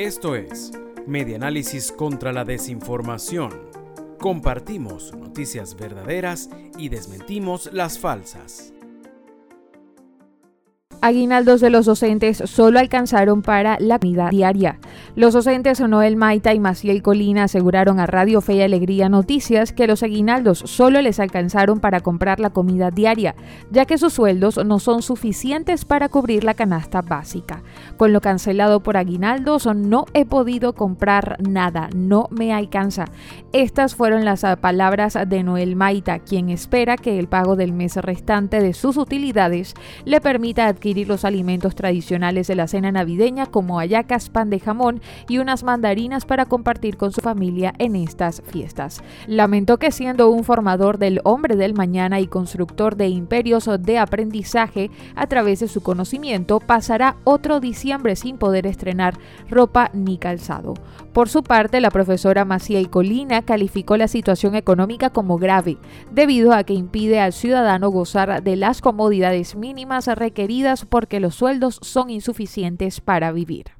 Esto es Medianálisis contra la Desinformación. Compartimos noticias verdaderas y desmentimos las falsas. Aguinaldos de los docentes solo alcanzaron para la comida diaria. Los docentes Noel Maita y Maciel Colina aseguraron a Radio Fe y Alegría Noticias que los aguinaldos solo les alcanzaron para comprar la comida diaria, ya que sus sueldos no son suficientes para cubrir la canasta básica. Con lo cancelado por aguinaldos no he podido comprar nada, no me alcanza. Estas fueron las palabras de Noel Maita, quien espera que el pago del mes restante de sus utilidades le permita adquirir los alimentos tradicionales de la cena navideña como hallacas, pan de jamón y unas mandarinas para compartir con su familia en estas fiestas. Lamentó que siendo un formador del hombre del mañana y constructor de imperios de aprendizaje a través de su conocimiento, pasará otro diciembre sin poder estrenar ropa ni calzado. Por su parte, la profesora Maciel Colina calificó la situación económica como grave, debido a que impide al ciudadano gozar de las comodidades mínimas requeridas porque los sueldos son insuficientes para vivir.